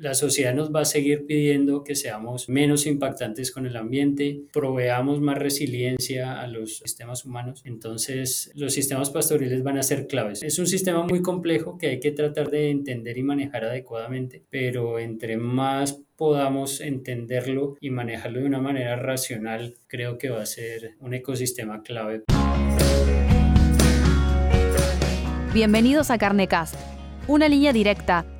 la sociedad nos va a seguir pidiendo que seamos menos impactantes con el ambiente, proveamos más resiliencia a los sistemas humanos. Entonces, los sistemas pastoriles van a ser claves. Es un sistema muy complejo que hay que tratar de entender y manejar adecuadamente, pero entre más podamos entenderlo y manejarlo de una manera racional, creo que va a ser un ecosistema clave. Bienvenidos a Carnecast, una línea directa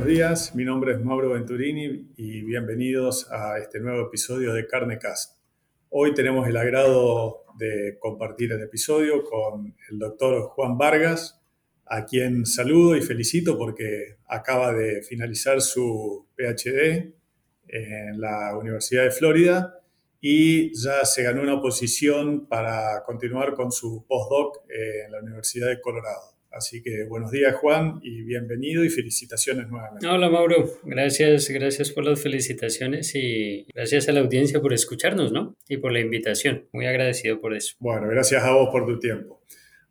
Buenos días, mi nombre es Mauro Venturini y bienvenidos a este nuevo episodio de Carnecast. Hoy tenemos el agrado de compartir el episodio con el doctor Juan Vargas, a quien saludo y felicito porque acaba de finalizar su PhD en la Universidad de Florida y ya se ganó una posición para continuar con su postdoc en la Universidad de Colorado. Así que buenos días Juan y bienvenido y felicitaciones nuevamente. Hola Mauro, gracias, gracias por las felicitaciones y gracias a la audiencia por escucharnos, ¿no? Y por la invitación, muy agradecido por eso. Bueno, gracias a vos por tu tiempo.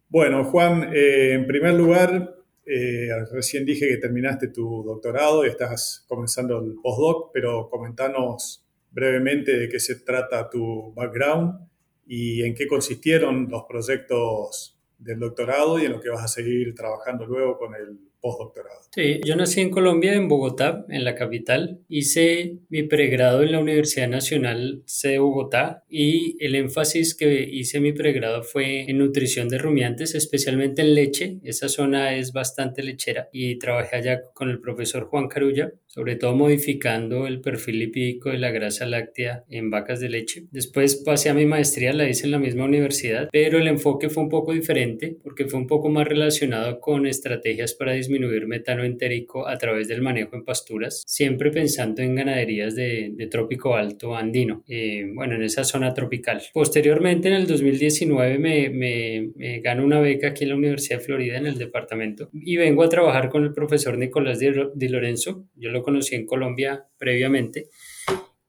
Bueno Juan, eh, en primer lugar, eh, recién dije que terminaste tu doctorado y estás comenzando el postdoc, pero comentanos brevemente de qué se trata tu background y en qué consistieron los proyectos del doctorado y en lo que vas a seguir trabajando luego con el postdoctorado. Sí, yo nací en Colombia, en Bogotá, en la capital. Hice mi pregrado en la Universidad Nacional C de Bogotá y el énfasis que hice mi pregrado fue en nutrición de rumiantes, especialmente en leche. Esa zona es bastante lechera y trabajé allá con el profesor Juan Carulla, sobre todo modificando el perfil lipídico de la grasa láctea en vacas de leche. Después pasé a mi maestría, la hice en la misma universidad, pero el enfoque fue un poco diferente porque fue un poco más relacionado con estrategias para disminuir disminuir metano entérico a través del manejo en pasturas, siempre pensando en ganaderías de, trópico alto andino, eh, bueno, en esa zona tropical. Posteriormente, en el 2019, me, me, gano una beca aquí en la Universidad de Florida, en el departamento, y vengo a trabajar con el profesor Nicolás Di Lorenzo. Yo lo conocí en Colombia previamente.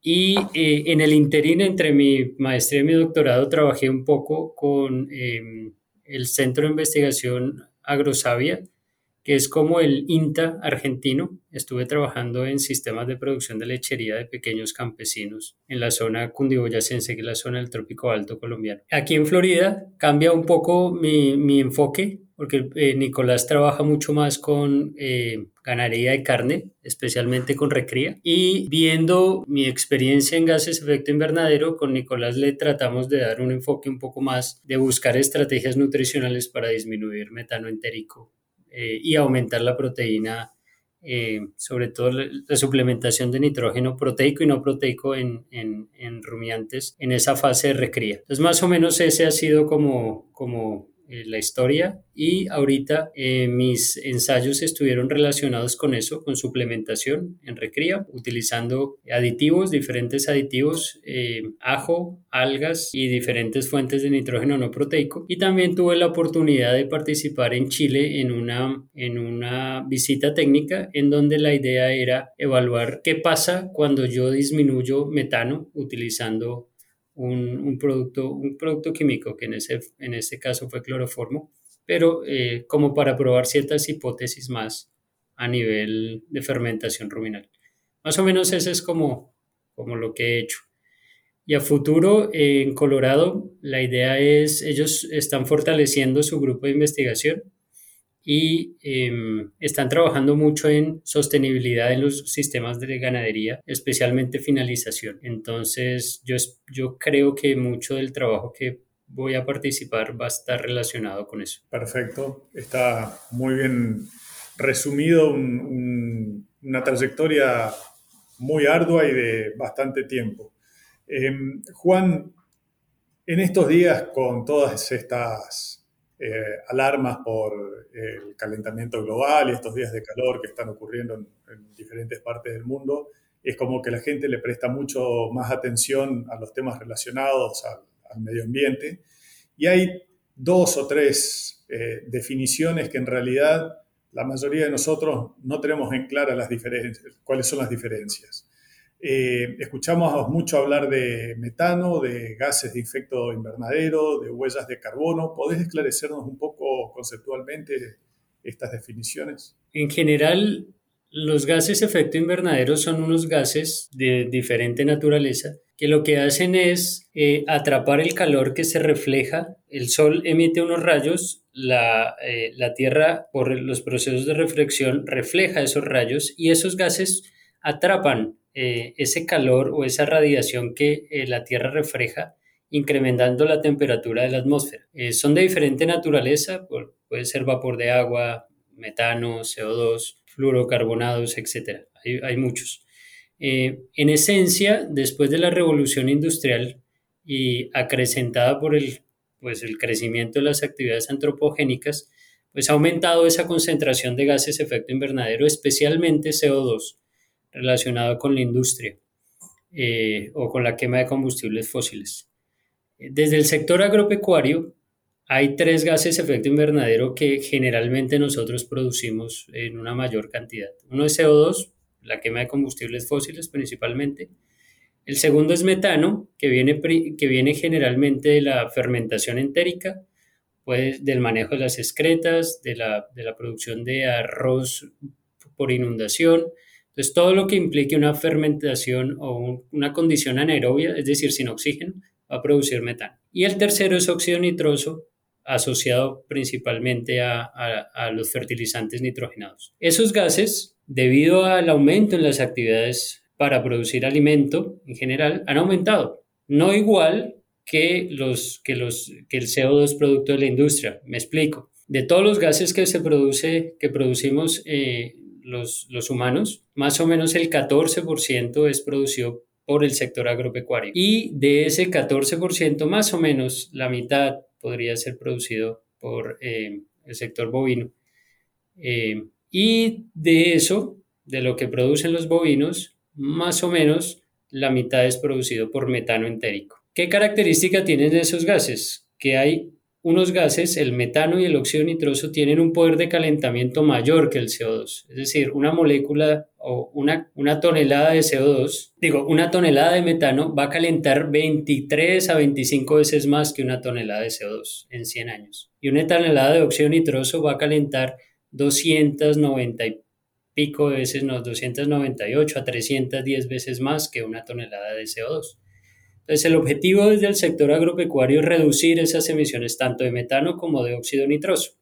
Y eh, en el interín entre mi maestría y mi doctorado trabajé un poco con em, el Centro de Investigación Agrosavia que es como el INTA argentino. Estuve trabajando en sistemas de producción de lechería de pequeños campesinos en la zona cundiboyacense, que es la zona del trópico alto colombiano. Aquí en Florida cambia un poco mi, enfoque, porque eh, Nicolás trabaja mucho más con eh, ganadería de carne, especialmente con recría. Y viendo mi experiencia en gases efecto invernadero, con Nicolás le tratamos de dar un enfoque un poco más de buscar estrategias nutricionales para disminuir metano entérico eh, y aumentar la proteína, eh, sobre todo la, suplementación de nitrógeno proteico y no proteico en, en, en, rumiantes en esa fase de recría. Entonces, más o menos ese ha sido como, como eh, la historia y ahorita eh, mis ensayos estuvieron relacionados con eso, con suplementación en recría, utilizando aditivos, diferentes aditivos, eh, ajo, algas y diferentes fuentes de nitrógeno no proteico. Y también tuve la oportunidad de participar en Chile en una, en una visita técnica en donde la idea era evaluar qué pasa cuando yo disminuyo metano utilizando un, producto, un producto químico, que en ese, en este caso fue cloroformo, pero eh, como para probar ciertas hipótesis más a nivel de fermentación ruminal. Más o menos ese es como, como lo que he hecho. Y a futuro, en Colorado, la idea es, ellos están fortaleciendo su grupo de investigación y em, están trabajando mucho en sostenibilidad en los sistemas de ganadería, especialmente finalización. Entonces, yo, yo creo que mucho del trabajo que voy a participar va a estar relacionado con eso. Perfecto, está muy bien resumido, una trayectoria muy ardua y de bastante tiempo. Em, Juan, en estos días con todas estas eh, alarmas por el calentamiento global y estos días de calor que están ocurriendo en, diferentes partes del mundo, es como que la gente le presta mucho más atención a los temas relacionados al, al medio ambiente. Y hay dos o tres eh, definiciones que en realidad la mayoría de nosotros no tenemos en clara las diferencias, cuáles son las diferencias. Eh, escuchamos mucho hablar de metano, de gases de efecto invernadero, de huellas de carbono. ¿Podés esclarecernos un poco conceptualmente estas definiciones? En general, los gases de efecto invernadero son unos gases de diferente naturaleza que lo que hacen es eh, atrapar el calor que se refleja. El sol emite unos rayos, la, eh, la Tierra por los procesos de reflexión refleja esos rayos y esos gases atrapan eh, ese calor o esa radiación que la Tierra refleja incrementando la temperatura de la atmósfera. son de diferente naturaleza, puede ser vapor de agua, metano, CO2, fluorocarbonados, etc. Hay, hay muchos. Eh, en esencia, después de la revolución industrial y acrecentada por el, pues, el crecimiento de las actividades antropogénicas, pues ha aumentado esa concentración de gases efecto invernadero, especialmente CO2, relacionado con la industria eh, o con la quema de combustibles fósiles. Desde el sector agropecuario, hay tres gases de efecto invernadero que generalmente nosotros producimos en una mayor cantidad. Uno es CO2, la quema de combustibles fósiles principalmente. El segundo es metano, que viene, que viene generalmente de la fermentación entérica, pues del manejo de las excretas, de la, de la producción de arroz por inundación. Entonces, todo lo que implique una fermentación o una condición anaerobia, es decir, sin oxígeno, va a producir metano. Y el tercero es óxido nitroso, asociado principalmente a, los fertilizantes nitrogenados. Esos gases debido al aumento en las actividades para producir alimento en general, han aumentado. No igual que, los, que, los, que el CO2 producto de la industria. Me explico. De todos los gases que se produce, que producimos eh, los, los humanos, más o menos el 14% es producido por el sector agropecuario. Y de ese 14%, más o menos la mitad podría ser producido por eh, el sector bovino. Eh, y de eso, de lo que producen los bovinos, más o menos la mitad es producido por metano entérico. ¿Qué característica tienen esos gases? Que hay unos gases, el metano y el óxido nitroso, tienen un poder de calentamiento mayor que el CO2. Es decir, una molécula o una, una tonelada de CO2, digo, una tonelada de metano va a calentar 23 a 25 veces más que una tonelada de CO2 en 100 años. Y una tonelada de óxido nitroso va a calentar 290 y pico veces, no, 298 a 310 veces más que una tonelada de CO2. Entonces, el objetivo desde el sector agropecuario es reducir esas emisiones tanto de metano como de óxido nitroso.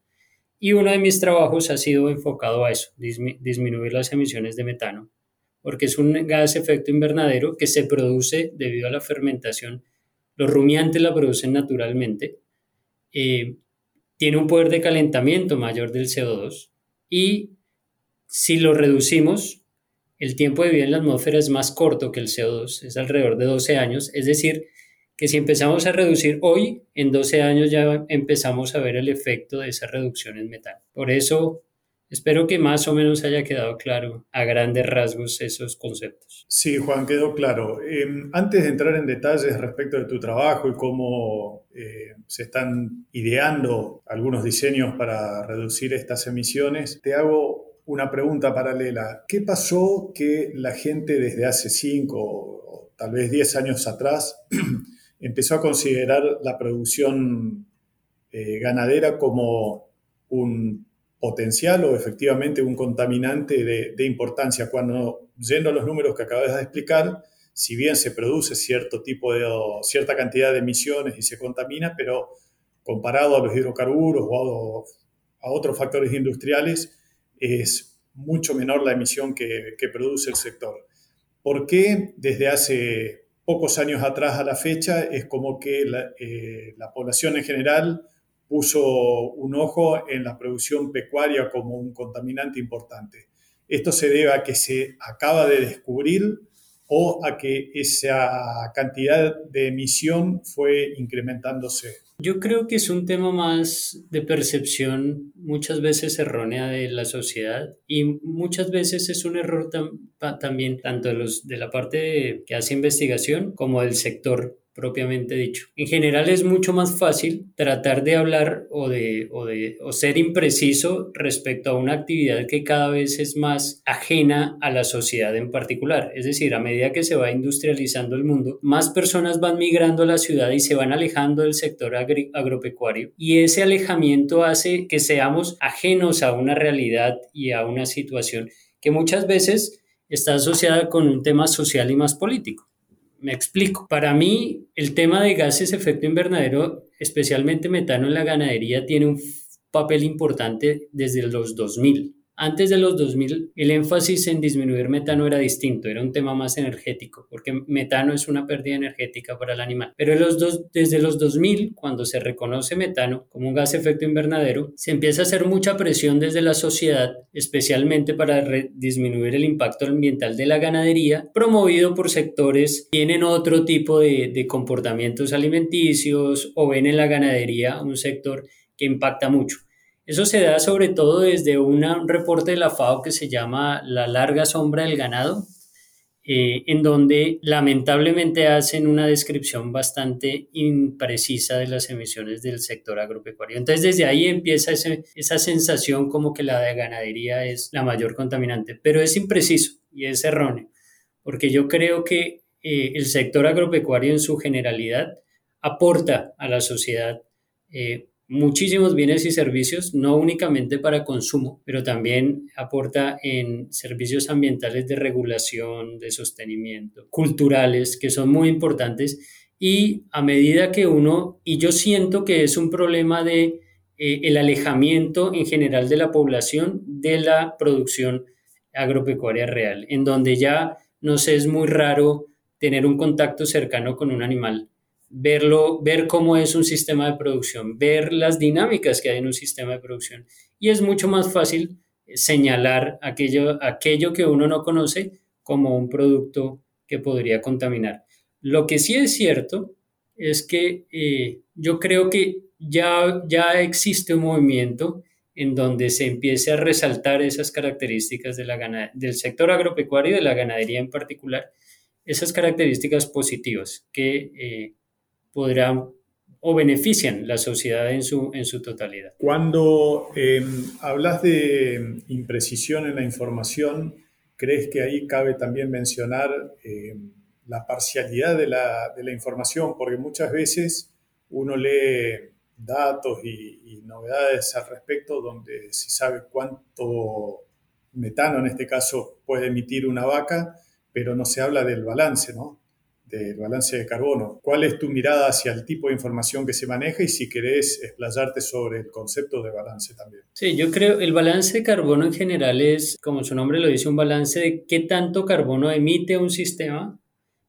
Y uno de mis trabajos ha sido enfocado a eso, disminuir las emisiones de metano, porque es un gas efecto invernadero que se produce debido a la fermentación. Los rumiantes la producen naturalmente. Eh, tiene un poder de calentamiento mayor del CO2 y si lo reducimos, el tiempo de vida en la atmósfera es más corto que el CO2, es alrededor de 12 años, es decir, que si empezamos a reducir hoy, en 12 años ya empezamos a ver el efecto de esa reducción en metano. Por eso Espero que más o menos haya quedado claro a grandes rasgos esos conceptos. Sí, Juan, quedó claro. Em, antes de entrar en detalles respecto de tu trabajo y cómo eh, se están ideando algunos diseños para reducir estas emisiones, te hago una pregunta paralela. ¿Qué pasó que la gente desde hace cinco o tal vez diez años atrás empezó a considerar la producción eh, ganadera como un potencial o efectivamente un contaminante de, importancia. Cuando, yendo a los números que acabas de explicar, si bien se produce cierto tipo de, cierta cantidad de emisiones y se contamina, pero comparado a los hidrocarburos o a, otros factores industriales, es mucho menor la emisión que, produce el sector. ¿Por qué desde hace pocos años atrás a la fecha es como que la, eh, la población en general puso un ojo en la producción pecuaria como un contaminante importante. Esto se debe a que se acaba de descubrir o a que esa cantidad de emisión fue incrementándose. Yo creo que es un tema más de percepción muchas veces errónea de la sociedad y muchas veces es un error también tanto de, la parte que hace investigación como del sector propiamente dicho. En general es mucho más fácil tratar de hablar o de, o de o ser impreciso respecto a una actividad que cada vez es más ajena a la sociedad en particular. Es decir, a medida que se va industrializando el mundo, más personas van migrando a la ciudad y se van alejando del sector agropecuario y ese alejamiento hace que seamos ajenos a una realidad y a una situación que muchas veces está asociada con un tema social y más político. Me explico. Para mí, el tema de gases efecto invernadero, especialmente metano en la ganadería, tiene un papel importante desde los 2000. Antes de los 2000, el énfasis en disminuir metano era distinto, era un tema más energético, porque metano es una pérdida energética para el animal. Pero los desde los 2000, cuando se reconoce metano como un gas efecto invernadero, se empieza a hacer mucha presión desde la sociedad, especialmente para disminuir el impacto ambiental de la ganadería, promovido por sectores que tienen otro tipo de, de comportamientos alimenticios o ven en la ganadería un sector que impacta mucho. Eso se da sobre todo desde un reporte de la FAO que se llama La larga sombra del ganado, eh, en donde lamentablemente hacen una descripción bastante imprecisa de las emisiones del sector agropecuario. Entonces desde ahí empieza esa sensación como que la de ganadería es la mayor contaminante, pero es impreciso y es erróneo, porque yo creo que eh, el sector agropecuario en su generalidad aporta a la sociedad eh, muchísimos bienes y servicios, no únicamente para consumo, pero también aporta en servicios ambientales de regulación, de sostenimiento, culturales, que son muy importantes. Y a medida que uno, y yo siento que es un problema de eh, el alejamiento en general de la población de la producción agropecuaria real, en donde ya nos es muy raro tener un contacto cercano con un animal verlo, ver cómo es un sistema de producción, ver las dinámicas que hay en un sistema de producción. Y es mucho más fácil señalar aquello, aquello que uno no conoce como un producto que podría contaminar. Lo que sí es cierto es que eh, yo creo que ya, ya existe un movimiento en donde se empiece a resaltar esas características del sector agropecuario y de la ganadería en particular, esas características positivas que eh, podrán o benefician la sociedad en su, en su totalidad. Cuando em, hablas de imprecisión en la información, ¿crees que ahí cabe también mencionar em, la parcialidad de la, de la, información? Porque muchas veces uno lee datos y, y novedades al respecto donde se sabe cuánto metano en este caso puede emitir una vaca, pero no se habla del balance, ¿no? Del balance de carbono. ¿Cuál es tu mirada hacia el tipo de información que se maneja y si querés explayarte sobre el concepto de balance también? Sí, yo creo el balance de carbono en general es, como su nombre lo dice, un balance de qué tanto carbono emite un sistema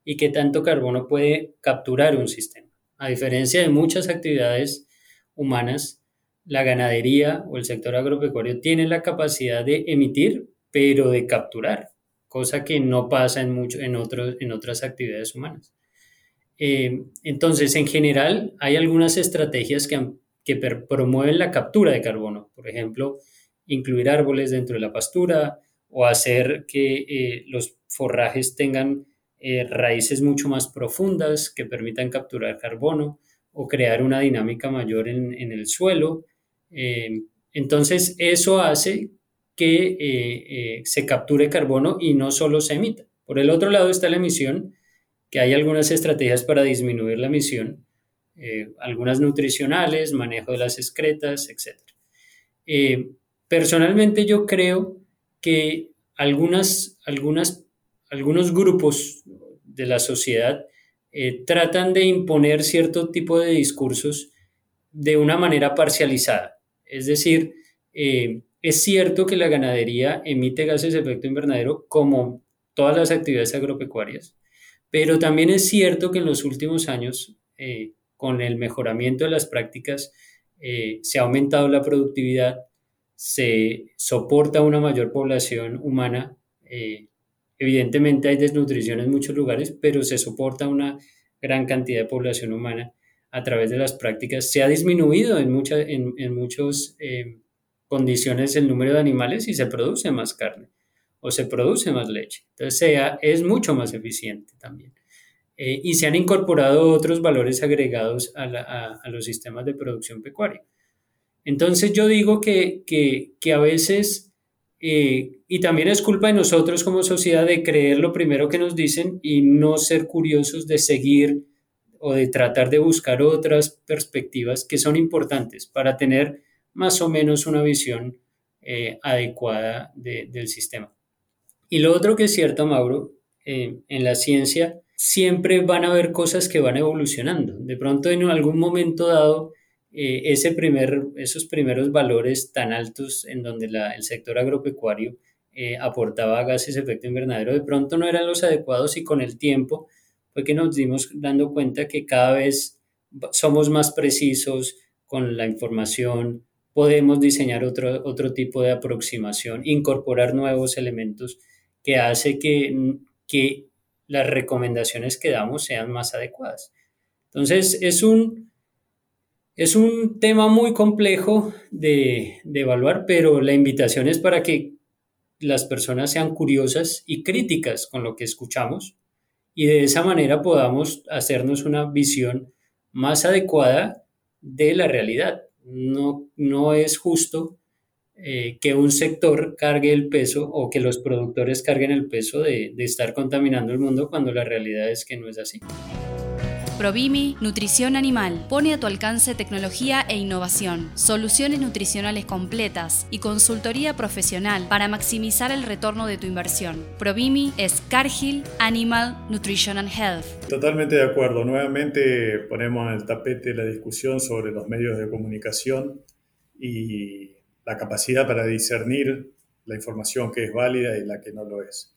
y qué tanto carbono puede capturar un sistema. A diferencia de muchas actividades humanas, la ganadería o el sector agropecuario tiene la capacidad de emitir, pero de capturar cosa que no pasa en, mucho, en, en otras actividades humanas. Eh, entonces, en general, hay algunas estrategias que, que promueven la captura de carbono, por ejemplo, incluir árboles dentro de la pastura o hacer que eh, los forrajes tengan eh, raíces mucho más profundas que permitan capturar carbono o crear una dinámica mayor en el suelo. entonces, eso hace que eh, eh, se capture carbono y no solo se emita. Por el otro lado está la emisión, que hay algunas estrategias para disminuir la emisión, eh, algunas nutricionales, manejo de las excretas, etc. personalmente yo creo que algunas, algunas, algunos grupos de la sociedad tratan de imponer cierto tipo de discursos de una manera parcializada. Es decir, es cierto que la ganadería emite gases de efecto invernadero como todas las actividades agropecuarias, pero también es cierto que en los últimos años, eh, con el mejoramiento de las prácticas, eh, se ha aumentado la productividad, se soporta una mayor población humana. Eh, evidentemente hay desnutrición en muchos lugares, pero se soporta una gran cantidad de población humana. a través de las prácticas, se ha disminuido en, muchas en, muchas eh, condiciones el número de animales y se produce más carne o se produce más leche. Entonces sea, es mucho más eficiente también. Eh, y se han incorporado otros valores agregados a, a, los sistemas de producción pecuaria. Entonces yo digo que, que, que a veces, eh, y también es culpa de nosotros como sociedad de creer lo primero que nos dicen y no ser curiosos de seguir o de tratar de buscar otras perspectivas que son importantes para tener más o menos una visión eh, adecuada del sistema. Y lo otro que es cierto, Mauro, eh, en la ciencia siempre van a haber cosas que van evolucionando. De pronto en algún momento dado, eh, ese primer, esos primeros valores tan altos en donde el sector agropecuario aportaba gases de efecto invernadero, de pronto no eran los adecuados y con el tiempo fue que nos dimos dando cuenta que cada vez somos más precisos con la información, podemos diseñar otro, otro tipo de aproximación, incorporar nuevos elementos que hace que, que las recomendaciones que damos sean más adecuadas. Entonces, es un, es un tema muy complejo de, de evaluar, pero la invitación es para que las personas sean curiosas y críticas con lo que escuchamos y de esa manera podamos hacernos una visión más adecuada de la realidad. No, no es justo eh, que un sector cargue el peso o que los productores carguen el peso de, de estar contaminando el mundo cuando la realidad es que no es así. Provimi Nutrición Animal pone a tu alcance tecnología e innovación, soluciones nutricionales completas y consultoría profesional para maximizar el retorno de tu inversión. Provimi es Cargill Animal Nutrition and Health. Totalmente de acuerdo. Nuevamente ponemos en el tapete la discusión sobre los medios de comunicación y la capacidad para discernir la información que es válida y la que no lo es.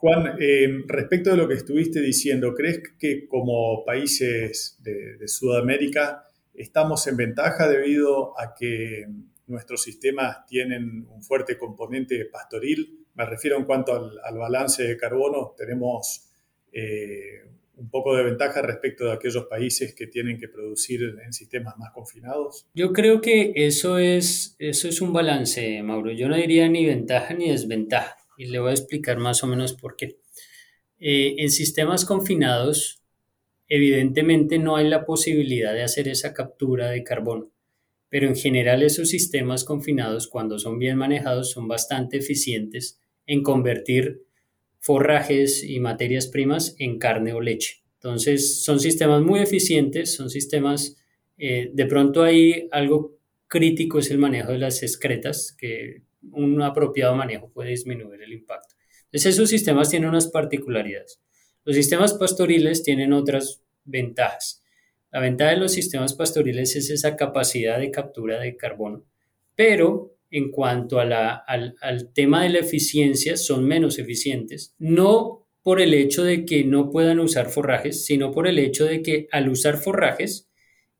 Juan, eh, respecto de lo que estuviste diciendo, ¿crees que como países de, Sudamérica estamos en ventaja debido a que nuestros sistemas tienen un fuerte componente pastoril? Me refiero en cuanto al, balance de carbono, tenemos eh, un poco de ventaja respecto de aquellos países que tienen que producir en sistemas más confinados? Yo creo que eso es, eso es un balance, Mauro. Yo no diría ni ventaja ni desventaja y le voy a explicar más o menos por qué. Eh, en sistemas confinados, evidentemente no hay la posibilidad de hacer esa captura de carbono, pero en general esos sistemas confinados, cuando son bien manejados, son bastante eficientes en convertir forrajes y materias primas en carne o leche. Entonces, son sistemas muy eficientes, son sistemas, eh, de pronto hay algo crítico, es el manejo de las excretas, que un apropiado manejo puede disminuir el impacto. Entonces esos sistemas tienen unas particularidades. Los sistemas pastoriles tienen otras ventajas. La ventaja de los sistemas pastoriles es esa capacidad de captura de carbono, pero en cuanto a la, al, al tema de la eficiencia son menos eficientes, no por el hecho de que no puedan usar forrajes, sino por el hecho de que al usar forrajes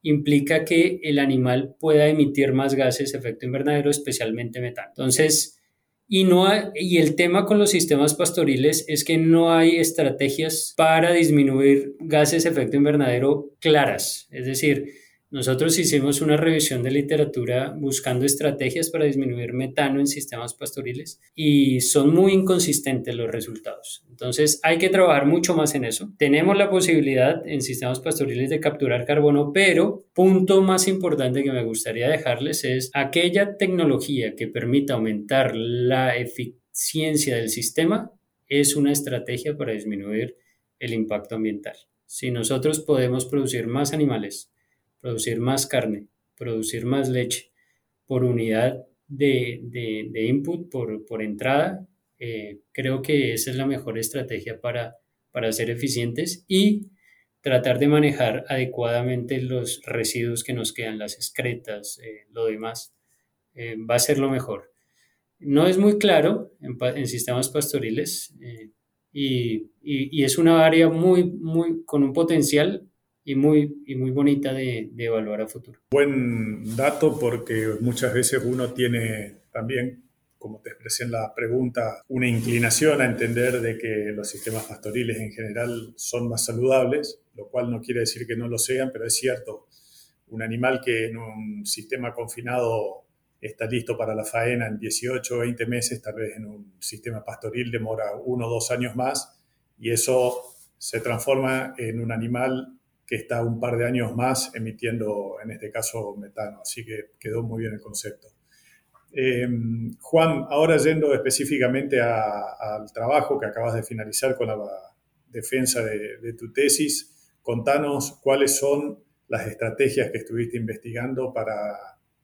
implica que el animal pueda emitir más gases de efecto invernadero, especialmente metano. Entonces, y, no y el tema con los sistemas pastoriles es que no hay estrategias para disminuir gases de efecto invernadero claras. Es decir, nosotros hicimos una revisión de literatura buscando estrategias para disminuir metano en sistemas pastoriles y son muy inconsistentes los resultados. Entonces hay que trabajar mucho más en eso. Tenemos la posibilidad en sistemas pastoriles de capturar carbono, pero punto más importante que me gustaría dejarles es aquella tecnología que permita aumentar la eficiencia del sistema es una estrategia para disminuir el impacto ambiental. Si nosotros podemos producir más animales, producir más carne, producir más leche por unidad de, de, input, por, por entrada, eh, creo que esa es la mejor estrategia para, para ser eficientes y tratar de manejar adecuadamente los residuos que nos quedan, las excretas, eh, lo demás, eh, va a ser lo mejor. No es muy claro en, sistemas pastoriles y, y, y, es una área muy, muy, con un potencial y muy, y muy bonita de, evaluar a futuro. Buen dato porque muchas veces uno tiene también como te expresé en la pregunta, una inclinación a entender de que los sistemas pastoriles en general son más saludables, lo cual no quiere decir que no lo sean, pero es cierto, un animal que en un sistema confinado está listo para la faena en 18 o 20 meses, tal vez en un sistema pastoril demora uno o dos años más, y eso se transforma en un animal que está un par de años más emitiendo, en este caso, metano. Así que quedó muy bien el concepto. Em, Juan, ahora yendo específicamente al trabajo que acabas de finalizar con la defensa de, tu tesis, contanos cuáles son las estrategias que estuviste investigando para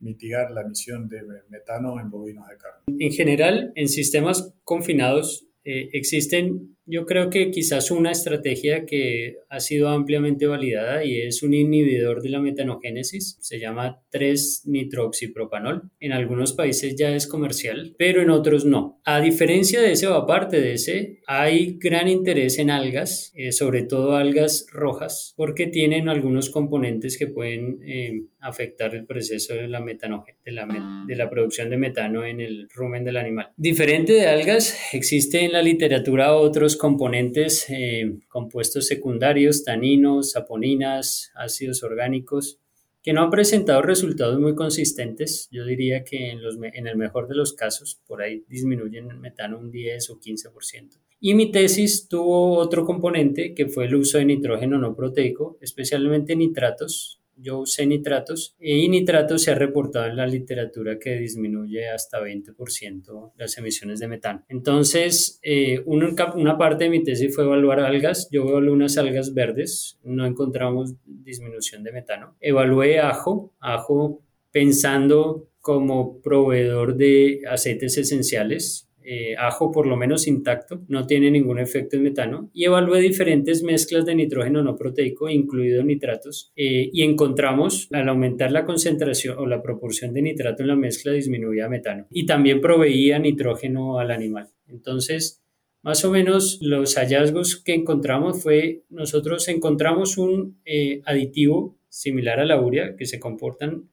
mitigar la emisión de metano en bovinos de carne. En general, en sistemas confinados eh, existen yo creo que quizás una estrategia que ha sido ampliamente validada y es un inhibidor de la metanogénesis, se llama 3-nitroxipropanol. En algunos países ya es comercial, pero en otros no. A diferencia de ese o aparte de ese, hay gran interés en algas, eh, sobre todo algas rojas, porque tienen algunos componentes que pueden eh, afectar el proceso de la, de la, de la producción de metano en el rumen del animal. Diferente de algas, existe en la literatura otros componentes eh, compuestos secundarios, taninos, saponinas, ácidos orgánicos, que no han presentado resultados muy consistentes. Yo diría que en, los, en el mejor de los casos, por ahí disminuyen el metano un 10 o 15%. Y mi tesis tuvo otro componente que fue el uso de nitrógeno no proteico, especialmente nitratos, yo usé nitratos y nitratos se ha reportado en la literatura que disminuye hasta 20% las emisiones de metano. Entonces, eh, una, parte de mi tesis fue evaluar algas. Yo evalué unas algas verdes, no encontramos disminución de metano. Evalué ajo, ajo pensando como proveedor de aceites esenciales eh, ajo por lo menos intacto, no tiene ningún efecto en metano, y evalué diferentes mezclas de nitrógeno no proteico, incluidos nitratos, eh, y encontramos al aumentar la concentración o la proporción de nitrato en la mezcla disminuía metano, y también proveía nitrógeno al animal. Entonces, más o menos los hallazgos que encontramos fue, nosotros encontramos un eh, aditivo similar a la urea que se comportan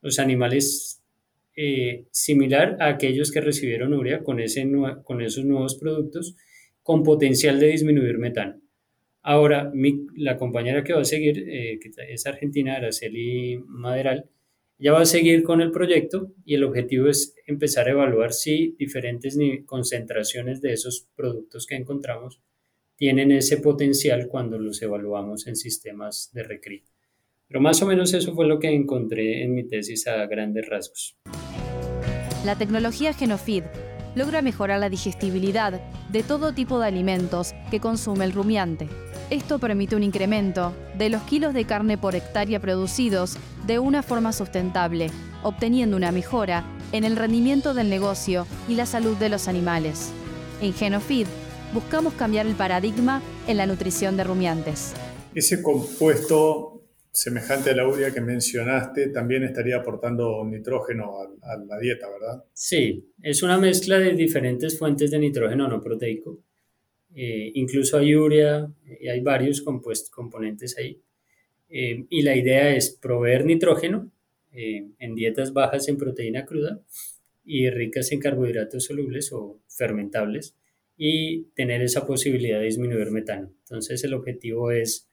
los animales eh, similar a aquellos que recibieron urea con, ese, con esos nuevos productos con potencial de disminuir metano. Ahora, la compañera que va a seguir, eh, que es argentina, Araceli Maderal, ya va a seguir con el proyecto y el objetivo es empezar a evaluar si diferentes concentraciones de esos productos que encontramos tienen ese potencial cuando los evaluamos en sistemas de recri. Pero más o menos eso fue lo que encontré en mi tesis a grandes rasgos. La tecnología Genofeed logra mejorar la digestibilidad de todo tipo de alimentos que consume el rumiante. Esto permite un incremento de los kilos de carne por hectárea producidos de una forma sustentable, obteniendo una mejora en el rendimiento del negocio y la salud de los animales. En Genofeed buscamos cambiar el paradigma en la nutrición de rumiantes. Ese compuesto semejante a la urea que mencionaste, también estaría aportando nitrógeno a, la dieta, ¿verdad? Sí, es una mezcla de diferentes fuentes de nitrógeno no proteico. Eh, incluso hay urea y hay varios componentes ahí. Eh, y la idea es proveer nitrógeno eh, en dietas bajas en proteína cruda y ricas en carbohidratos solubles o fermentables y tener esa posibilidad de disminuir metano. Entonces el objetivo es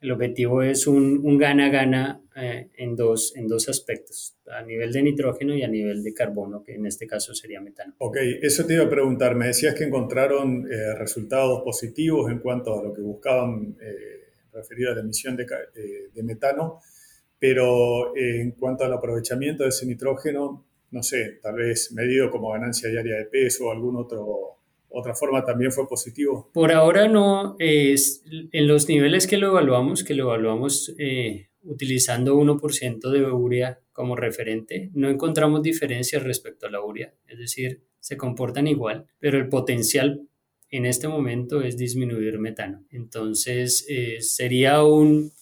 el objetivo es un gana-gana eh, en, dos, en dos aspectos, a nivel de nitrógeno y a nivel de carbono, que en este caso sería metano. Ok, eso te iba a preguntar. Me decías que encontraron eh, resultados positivos en cuanto a lo que buscaban eh, referido a la emisión de, de metano, pero en cuanto al aprovechamiento de ese nitrógeno, no sé, tal vez medido como ganancia diaria de peso o algún otro otra forma también fue positivo? Por ahora no, es, en los niveles que lo evaluamos, que lo evaluamos eh, utilizando 1% de urea como referente, no encontramos diferencias respecto a la urea, es decir, se comportan igual, pero el potencial en este momento es disminuir metano. Entonces, eh, sería un,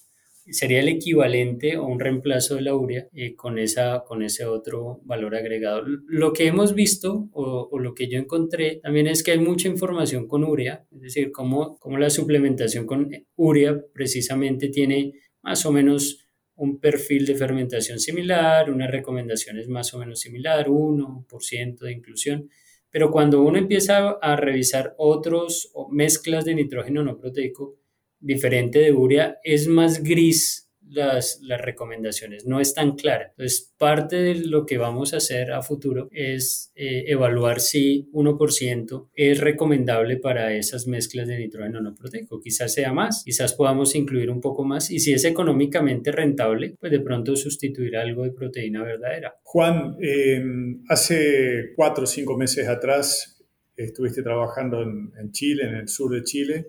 sería el equivalente o un reemplazo de la urea eh, con, esa, con ese otro valor agregado. Lo que hemos visto o, lo que yo encontré también es que hay mucha información con urea, es decir, cómo, cómo la suplementación con urea precisamente tiene más o menos un perfil de fermentación similar, unas recomendaciones más o menos similar, 1% de inclusión. Pero cuando uno empieza a revisar otros mezclas de nitrógeno no proteico diferente de urea, es más gris las, las recomendaciones, no es tan clara. Entonces, parte de lo que vamos a hacer a futuro es eh, evaluar si 1% es recomendable para esas mezclas de nitrógeno no proteico. Quizás sea más, quizás podamos incluir un poco más y si es económicamente rentable, pues de pronto sustituir algo de proteína verdadera. Juan, eh, hace cuatro o cinco meses atrás estuviste trabajando en, en Chile, en el sur de Chile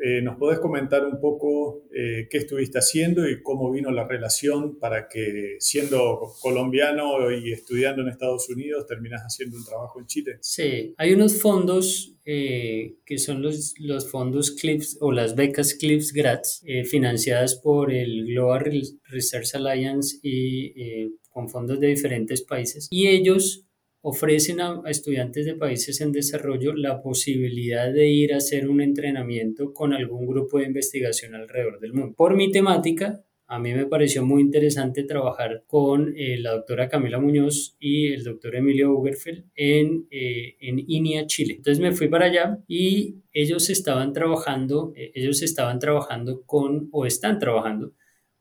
eh, ¿Nos podés comentar un poco eh, qué estuviste haciendo y cómo vino la relación para que, siendo colombiano y estudiando en Estados Unidos, terminas haciendo un trabajo en Chile? Sí, hay unos fondos eh, que son los, los fondos CLIPS o las becas CLIPS GRATS, financiadas por el Global Research Alliance y con fondos de diferentes países. Y ellos ofrecen a, estudiantes de países en desarrollo la posibilidad de ir a hacer un entrenamiento con algún grupo de investigación alrededor del mundo. Por mi temática, a mí me pareció muy interesante trabajar con eh, la doctora Camila Muñoz y el doctor Emilio Ugerfeld en, eh, en INIA, Chile. Entonces me fui para allá y ellos estaban trabajando, eh, ellos estaban trabajando con, o están trabajando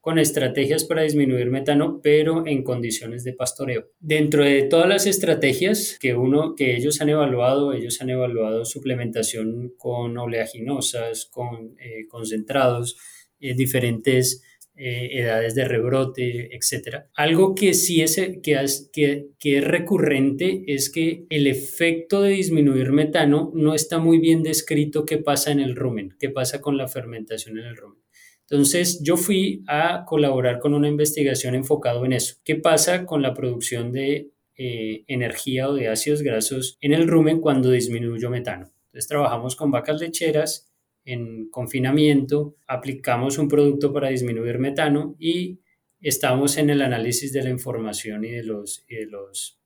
con estrategias para disminuir metano, pero en condiciones de pastoreo. Dentro de todas las estrategias que uno que ellos han evaluado, ellos han evaluado suplementación con oleaginosas, con eh, concentrados, eh, diferentes eh, edades de rebrote, etc. Algo que sí es, que es recurrente es que el efecto de disminuir metano no está muy bien descrito qué pasa en el rumen, qué pasa con la fermentación en el rumen. Entonces yo fui a colaborar con una investigación enfocado en eso. ¿Qué pasa con la producción de eh, energía o de ácidos grasos en el rumen cuando disminuyo metano? Entonces trabajamos con vacas lecheras en confinamiento, aplicamos un producto para disminuir metano y estamos en el análisis de la información y de los, de los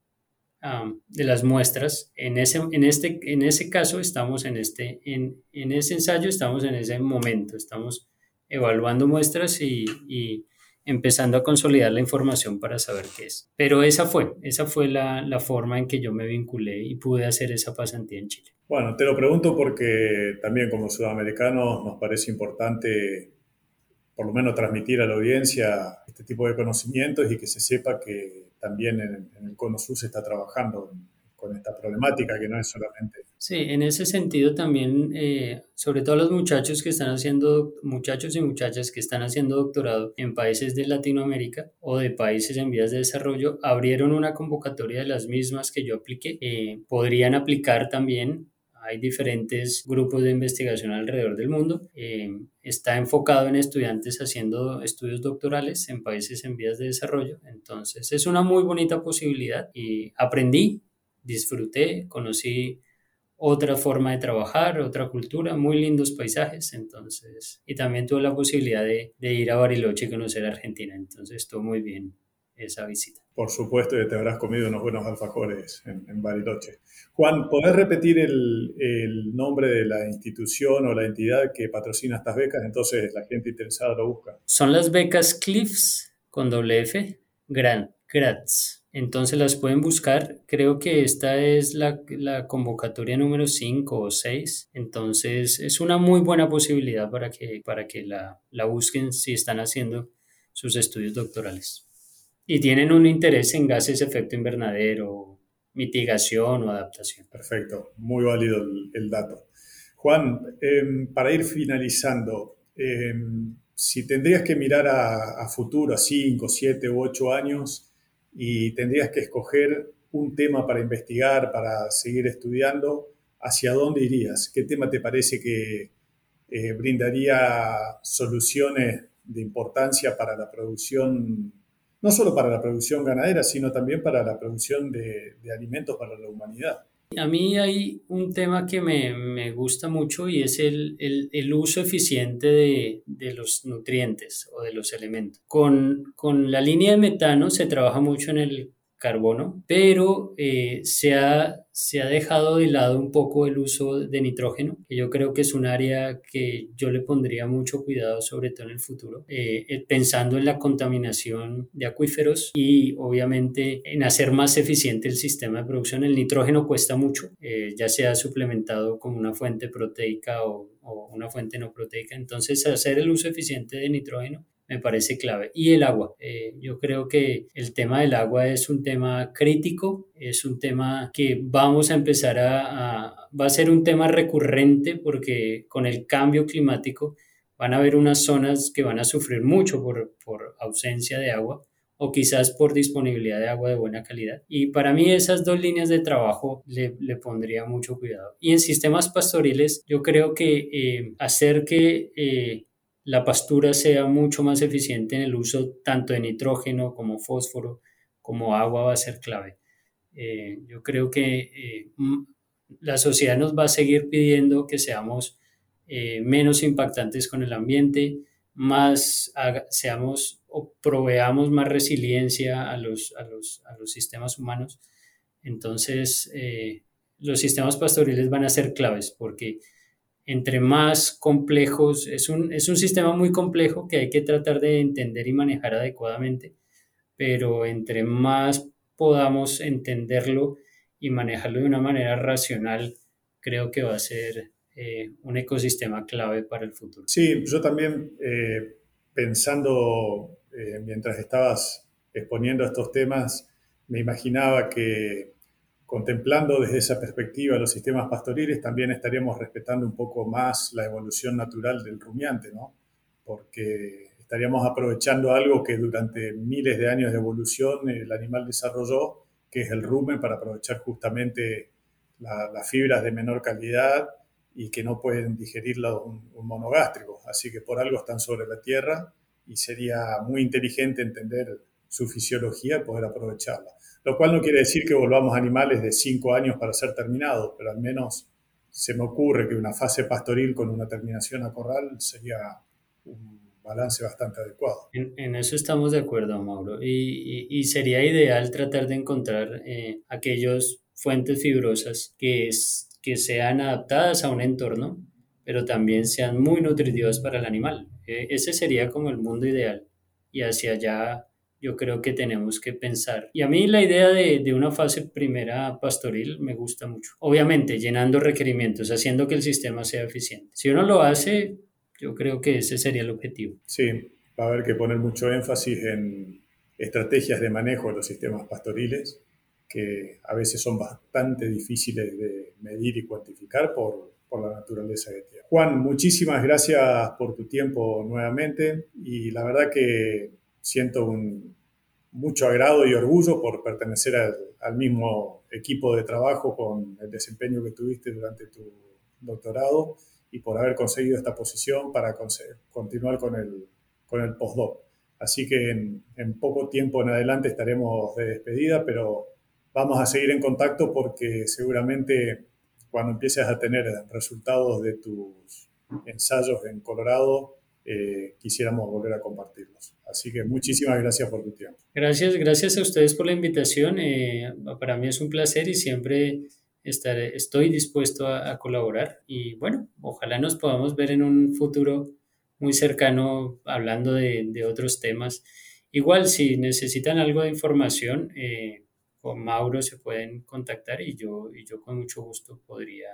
de las muestras. En ese, en, este, en ese caso estamos en, este, en, en ese ensayo, estamos en ese momento, estamos evaluando muestras y, empezando a consolidar la información para saber qué es. Pero esa fue, esa fue la, forma en que yo me vinculé y pude hacer esa pasantía en Chile. Bueno, te lo pregunto porque también como sudamericanos nos parece importante por lo menos transmitir a la audiencia este tipo de conocimientos y que se sepa que también en, en el Cono Sur se está trabajando con esta problemática que no es solamente. Sí, en ese sentido también, eh, sobre todo los muchachos que están haciendo, muchachos y muchachas que están haciendo doctorado en países de Latinoamérica o de países en vías de desarrollo, abrieron una convocatoria de las mismas que yo apliqué. Eh, podrían aplicar también hay diferentes grupos de investigación alrededor del mundo. Eh, está enfocado en estudiantes haciendo estudios doctorales en países en vías de desarrollo. Entonces es una muy bonita posibilidad y aprendí disfruté, conocí otra forma de trabajar, otra cultura, muy lindos paisajes, entonces, y también tuve la posibilidad de, ir a Bariloche y conocer Argentina, entonces estuvo muy bien esa visita. Por supuesto que te habrás comido unos buenos alfajores en, Bariloche. Juan, ¿podés repetir el, el, nombre de la institución o la entidad que patrocina estas becas? Entonces la gente interesada lo busca. Son las becas Cliffs con doble F, Gratz. Entonces las pueden buscar. Creo que esta es la, convocatoria número 5 o 6. Entonces es una muy buena posibilidad para que, para que la, la busquen si están haciendo sus estudios doctorales. Y tienen un interés en gases efecto invernadero, mitigación o adaptación. Perfecto, muy válido el, dato. Juan, em, para ir finalizando, em, si tendrías que mirar a, a futuro, a 5, 7 u 8 años, y tendrías que escoger un tema para investigar, para seguir estudiando, ¿hacia dónde irías? ¿Qué tema te parece que eh, brindaría soluciones de importancia para la producción, no solo para la producción ganadera, sino también para la producción de, alimentos para la humanidad? A mí hay un tema que me, gusta mucho y es el, uso eficiente de, los nutrientes o de los elementos. Con, con, la línea de metano se trabaja mucho en el carbono, pero eh, se, ha, se ha dejado de lado un poco el uso de nitrógeno, que yo creo que es un área que yo le pondría mucho cuidado, sobre todo en el futuro, eh, eh, pensando en la contaminación de acuíferos y obviamente en hacer más eficiente el sistema de producción. El nitrógeno cuesta mucho, ya sea suplementado como una fuente proteica o una fuente no proteica, entonces hacer el uso eficiente de nitrógeno me parece clave. Y el agua. Eh, yo creo que el tema del agua es un tema crítico, es un tema que vamos a empezar a, va a ser un tema recurrente porque con el cambio climático van a haber unas zonas que van a sufrir mucho por, por ausencia de agua o quizás por disponibilidad de agua de buena calidad. Y para mí esas dos líneas de trabajo le, le pondría mucho cuidado. Y en sistemas pastoriles, yo creo que eh, hacer que eh, la pastura sea mucho más eficiente en el uso tanto de nitrógeno como fósforo, como agua va a ser clave. Eh, yo creo que eh, la sociedad nos va a seguir pidiendo que seamos eh, menos impactantes con el ambiente, más seamos o proveamos más resiliencia a los, a los, a los sistemas humanos. Entonces, los sistemas pastoriles van a ser claves porque entre más complejos, es un, es un sistema muy complejo que hay que tratar de entender y manejar adecuadamente, pero entre más podamos entenderlo y manejarlo de una manera racional, creo que va a ser eh, un ecosistema clave para el futuro. Sí, yo también eh, pensando, eh, mientras estabas exponiendo estos temas, me imaginaba que contemplando desde esa perspectiva los sistemas pastoriles, también estaríamos respetando un poco más la evolución natural del rumiante, ¿no? Porque estaríamos aprovechando algo que durante miles de años de evolución el animal desarrolló, que es el rumen, para aprovechar justamente las fibras de menor calidad y que no pueden digerirla un, un monogástrico. Así que por algo están sobre la tierra y sería muy inteligente entender su fisiología y poder aprovecharla. Lo cual no quiere decir que volvamos animales de cinco años para ser terminados, pero al menos se me ocurre que una fase pastoril con una terminación a corral sería un balance bastante adecuado. En, eso estamos de acuerdo, Mauro. Y, sería ideal tratar de encontrar eh, aquellas fuentes fibrosas que, que sean adaptadas a un entorno, pero también sean muy nutritivas para el animal. E, ese sería como el mundo ideal. Y hacia allá yo creo que tenemos que pensar. Y a mí la idea de, una fase primera pastoril me gusta mucho. Obviamente, llenando requerimientos, haciendo que el sistema sea eficiente. Si uno lo hace, yo creo que ese sería el objetivo. Sí, va a haber que poner mucho énfasis en estrategias de manejo de los sistemas pastoriles, que a veces son bastante difíciles de medir y cuantificar por, por la naturaleza de tierra. Juan, muchísimas gracias por tu tiempo nuevamente y la verdad que siento un, mucho agrado y orgullo por pertenecer al, mismo equipo de trabajo con el desempeño que tuviste durante tu doctorado y por haber conseguido esta posición para continuar con el, con el postdoc. Así que en, en, poco tiempo en adelante estaremos de despedida, pero vamos a seguir en contacto porque seguramente cuando empieces a tener resultados de tus ensayos en Colorado, eh, quisiéramos volver a compartirlos. Así que muchísimas gracias por tu tiempo. Gracias, gracias a ustedes por la invitación. Eh, para mí es un placer y siempre estaré, estoy dispuesto a, colaborar. Y bueno, ojalá nos podamos ver en un futuro muy cercano hablando de, de otros temas. Igual, si necesitan algo de información, eh, con Mauro se pueden contactar y yo, y yo con mucho gusto podría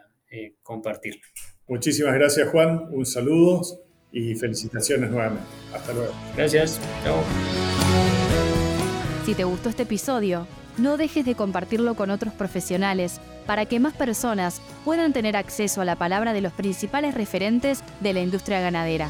compartirlo. Muchísimas gracias, Juan. Un saludo y felicitaciones nuevamente. Hasta luego. Gracias. Chao. Si te gustó este episodio, no dejes de compartirlo con otros profesionales para que más personas puedan tener acceso a la palabra de los principales referentes de la industria ganadera.